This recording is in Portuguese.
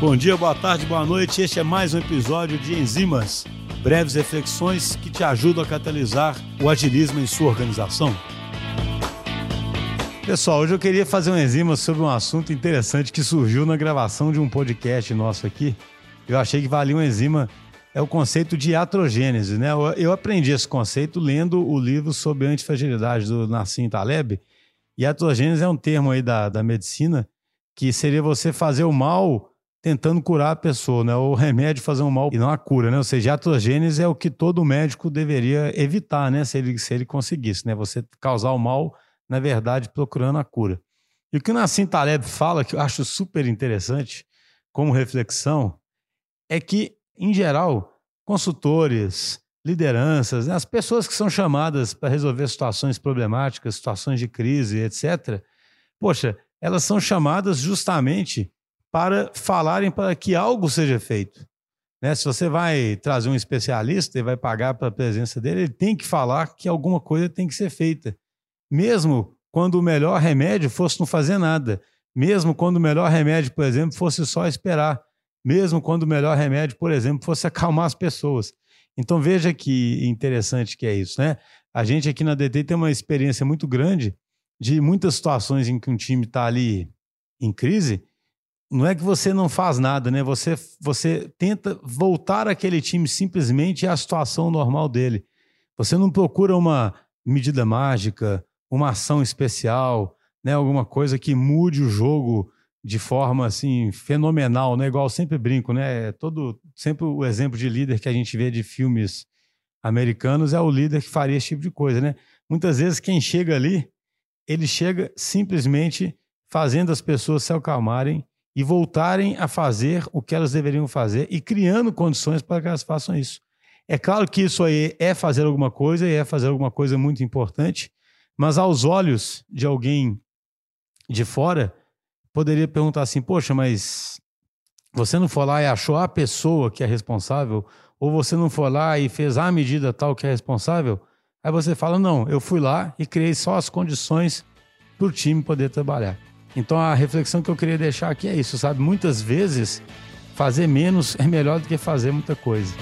Bom dia, boa tarde, boa noite. Este é mais um episódio de Enzimas, breves reflexões que te ajudam a catalisar o agilismo em sua organização. Pessoal, hoje eu queria fazer um enzima sobre um assunto interessante que surgiu na gravação de um podcast nosso aqui. Eu achei que valia um enzima, é o conceito de iatrogênese, né? Eu aprendi esse conceito lendo o livro sobre antifragilidade do Nassim Taleb. E iatrogênese é um termo aí da, da medicina que seria você fazer o mal tentando curar a pessoa, né? O remédio fazer um mal e não a cura, né? Ou seja, a iatrogênese é o que todo médico deveria evitar, né? Se ele, se ele conseguisse, né? Você causar o mal, na verdade, procurando a cura. E o que o Nassim Taleb fala, que eu acho super interessante, como reflexão, é que, em geral, consultores, lideranças, né? as pessoas que são chamadas para resolver situações problemáticas, situações de crise, etc., poxa, elas são chamadas justamente para falarem para que algo seja feito. Né? Se você vai trazer um especialista e vai pagar para a presença dele, ele tem que falar que alguma coisa tem que ser feita. Mesmo quando o melhor remédio fosse não fazer nada. Mesmo quando o melhor remédio, por exemplo, fosse só esperar. Mesmo quando o melhor remédio, por exemplo, fosse acalmar as pessoas. Então veja que interessante que é isso, né? A gente aqui na DT tem uma experiência muito grande de muitas situações em que um time está ali em crise não é que você não faz nada, né? Você, você tenta voltar aquele time simplesmente à situação normal dele. Você não procura uma medida mágica, uma ação especial, né? Alguma coisa que mude o jogo de forma assim fenomenal, né? Igual sempre brinco, né? É todo sempre o exemplo de líder que a gente vê de filmes americanos é o líder que faria esse tipo de coisa, né? Muitas vezes quem chega ali, ele chega simplesmente fazendo as pessoas se acalmarem e voltarem a fazer o que elas deveriam fazer e criando condições para que elas façam isso. É claro que isso aí é fazer alguma coisa e é fazer alguma coisa muito importante, mas aos olhos de alguém de fora, poderia perguntar assim: poxa, mas você não foi lá e achou a pessoa que é responsável? Ou você não foi lá e fez a medida tal que é responsável? Aí você fala: não, eu fui lá e criei só as condições para o time poder trabalhar. Então a reflexão que eu queria deixar aqui é isso, sabe? Muitas vezes fazer menos é melhor do que fazer muita coisa.